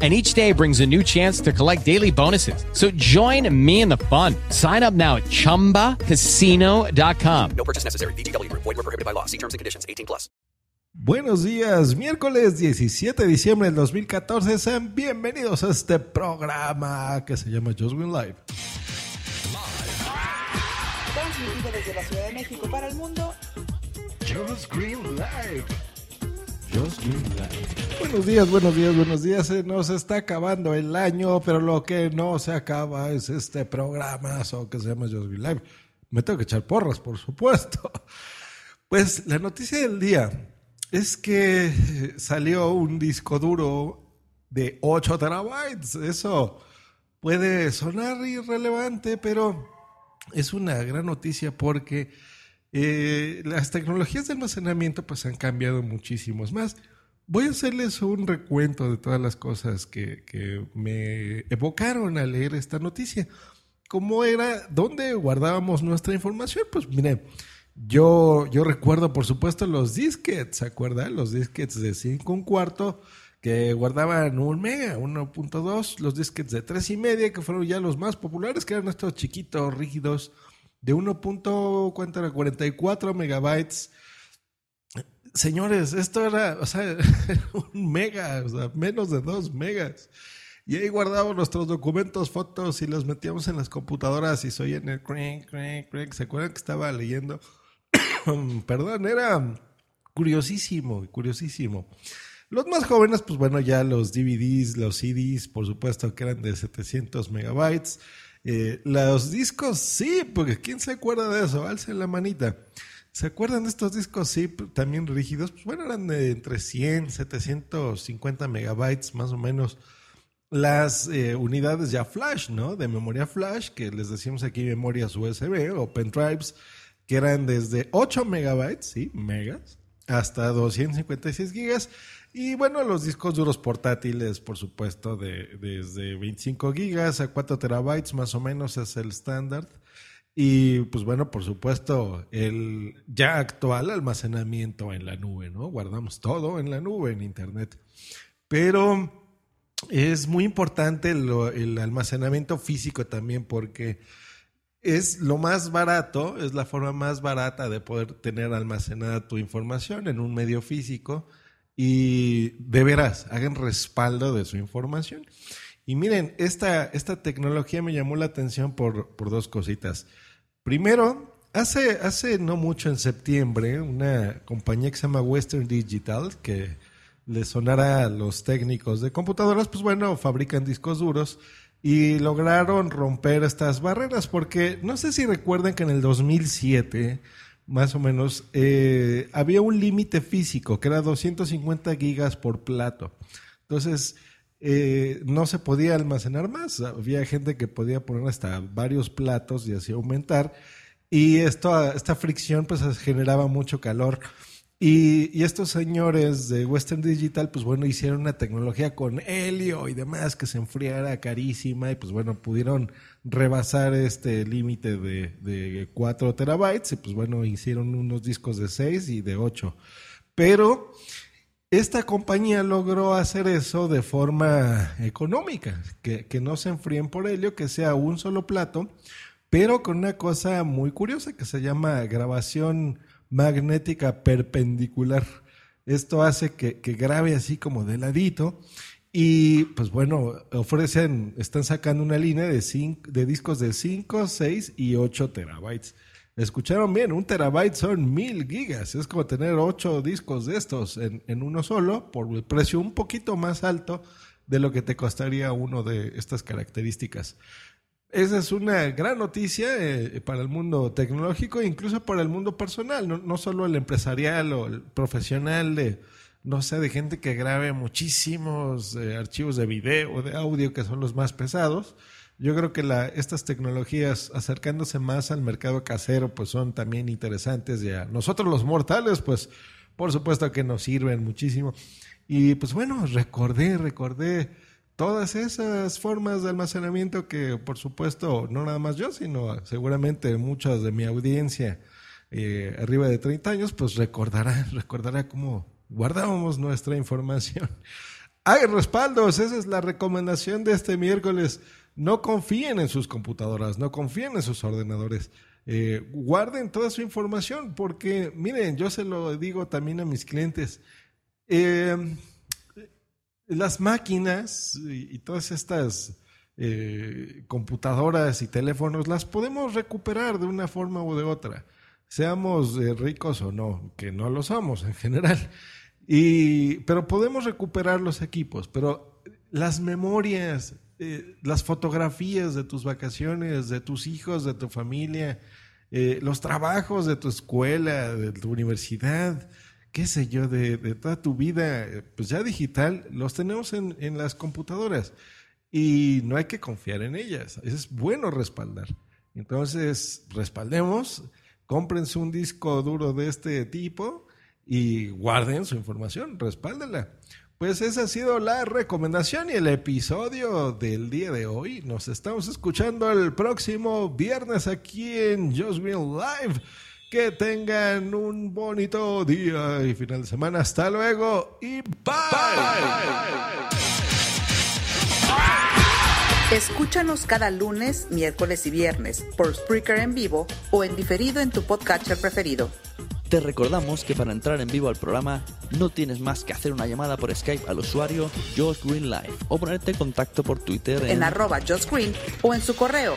and each day brings a new chance to collect daily bonuses. So join me in the fun. Sign up now at ChumbaCasino.com. No purchase necessary. VGW Group. Void were prohibited by law. See terms and conditions. 18 plus. Buenos días, miércoles 17 de diciembre del 2014. Sean bienvenidos a este programa que se llama Just Win Live. Transmitido desde la Ciudad de México para el mundo. Just Green Live. Buenos días, buenos días, buenos días. Se nos está acabando el año, pero lo que no se acaba es este programa que se llama Just Green Live. Me tengo que echar porras, por supuesto. Pues la noticia del día es que salió un disco duro de 8 terabytes. Eso puede sonar irrelevante, pero es una gran noticia porque eh, las tecnologías de almacenamiento pues han cambiado muchísimos más. Voy a hacerles un recuento de todas las cosas que, que me evocaron al leer esta noticia. ¿Cómo era? ¿Dónde guardábamos nuestra información? Pues miren, yo, yo recuerdo por supuesto los disquets, ¿se acuerdan? Los disquets de 5 un cuarto que guardaban un mega, 1.2, los disquets de 3 y media que fueron ya los más populares, que eran estos chiquitos rígidos de 1.44 megabytes. Señores, esto era, o sea, un mega, o sea, menos de 2 megas. Y ahí guardábamos nuestros documentos, fotos y los metíamos en las computadoras y soy en el crank, crank, crank. ¿Se acuerdan que estaba leyendo? Perdón, era curiosísimo, curiosísimo. Los más jóvenes, pues bueno, ya los DVDs, los CDs, por supuesto que eran de 700 megabytes. Eh, los discos, sí, porque ¿quién se acuerda de eso? Alcen la manita. ¿Se acuerdan de estos discos, sí, también rígidos? Pues bueno, eran de entre 100, 750 megabytes más o menos. Las eh, unidades ya flash, ¿no? De memoria flash, que les decimos aquí memorias USB o pendrives, que eran desde 8 megabytes, sí, megas, hasta 256 gigas. Y bueno, los discos duros portátiles, por supuesto, de, desde 25 gigas a 4 terabytes más o menos es el estándar. Y pues bueno, por supuesto, el ya actual almacenamiento en la nube, ¿no? Guardamos todo en la nube, en Internet. Pero es muy importante el almacenamiento físico también porque es lo más barato, es la forma más barata de poder tener almacenada tu información en un medio físico y de veras, hagan respaldo de su información. Y miren, esta, esta tecnología me llamó la atención por, por dos cositas. Primero, hace, hace no mucho en septiembre, una compañía que se llama Western Digital, que le sonará a los técnicos de computadoras, pues bueno, fabrican discos duros y lograron romper estas barreras, porque no sé si recuerdan que en el 2007 más o menos, eh, había un límite físico que era 250 gigas por plato. Entonces, eh, no se podía almacenar más. Había gente que podía poner hasta varios platos y así aumentar. Y esto, esta fricción pues generaba mucho calor. Y, estos señores de Western Digital, pues bueno, hicieron una tecnología con helio y demás que se enfriara carísima y pues bueno, pudieron rebasar este límite de, de 4 terabytes y pues bueno, hicieron unos discos de 6 y de 8. Pero esta compañía logró hacer eso de forma económica, que, que no se enfríen por helio, que sea un solo plato, pero con una cosa muy curiosa que se llama grabación magnética perpendicular. Esto hace que, que grabe así como de ladito. Y pues bueno, ofrecen, están sacando una línea de, cinco, de discos de 5, 6 y 8 terabytes. Escucharon bien, un terabyte son mil gigas. Es como tener 8 discos de estos en, en uno solo por el precio un poquito más alto de lo que te costaría uno de estas características. Esa es una gran noticia eh, para el mundo tecnológico e incluso para el mundo personal, no, no, solo el empresarial o el profesional de, no sé, de gente que grabe muchísimos eh, archivos de video o de audio que son los más pesados. Yo creo que la, estas tecnologías acercándose más al mercado casero pues son también interesantes y a nosotros los mortales pues por supuesto que nos sirven muchísimo. Y pues bueno, recordé, recordé todas esas formas de almacenamiento que por supuesto no nada más yo, sino seguramente muchas de mi audiencia eh, arriba de 30 años, pues recordará, recordará cómo guardábamos nuestra información. Hay respaldos, esa es la recomendación de este miércoles. No confíen en sus computadoras, no confíen en sus ordenadores. Eh, guarden toda su información porque, miren, yo se lo digo también a mis clientes. Eh, las máquinas y, todas estas eh, computadoras y teléfonos las podemos recuperar de una forma u de otra, seamos eh, ricos o no, que no lo somos en general. Y, pero podemos recuperar los equipos, pero las memorias, eh, las fotografías de tus vacaciones, de tus hijos, de tu familia, los trabajos de tu escuela, de tu universidad, qué sé yo, de, toda tu vida, pues ya digital, los tenemos en, en, las computadoras y no hay que confiar en ellas. Es bueno respaldar. Entonces, respaldemos, cómprense un disco duro de este tipo y guarden su información, respáldenla. Pues esa ha sido la recomendación y el episodio del día de hoy. Nos estamos escuchando el próximo viernes aquí en Just Green Live. Que tengan un bonito día y final de semana. Hasta luego y bye. Escúchanos cada lunes, miércoles y viernes por Spreaker en vivo o en diferido en tu podcatcher preferido. Te recordamos que para entrar en vivo al programa no tienes más que hacer una llamada por Skype al usuario Josh Green Live o ponerte en contacto por Twitter en, en arroba Josh Green o en su correo